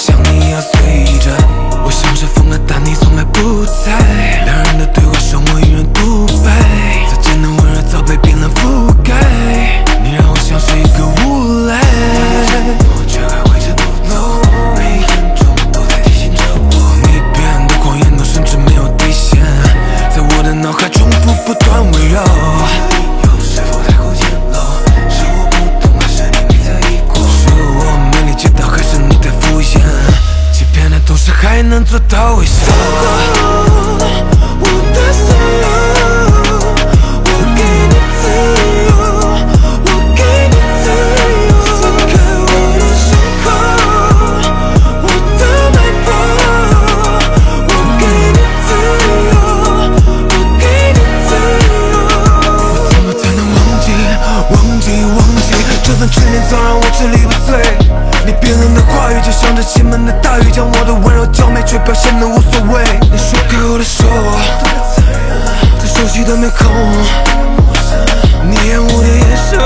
像你一样随意着，我像是风了，但你从来不在。两人的对话声，我一人独白。曾经的温热，早被冰冷覆盖。你让我像是一个无赖。我却还挥之不走，都在提醒着我，你的甚至没有底线，在我的脑海重复不断围绕。还能做到微笑。我的所有，我给你自由，我给你自由。撕开我的伤口，我的脉搏，我给你自由，我给你自由。我怎么才能忘记，忘记，忘记这份执念早让我支离破碎。你冰冷的话语就像这倾盆的大雨，将我的皱眉，却表现得无所谓。你说给我的手，最熟悉的面孔，你厌恶的眼神，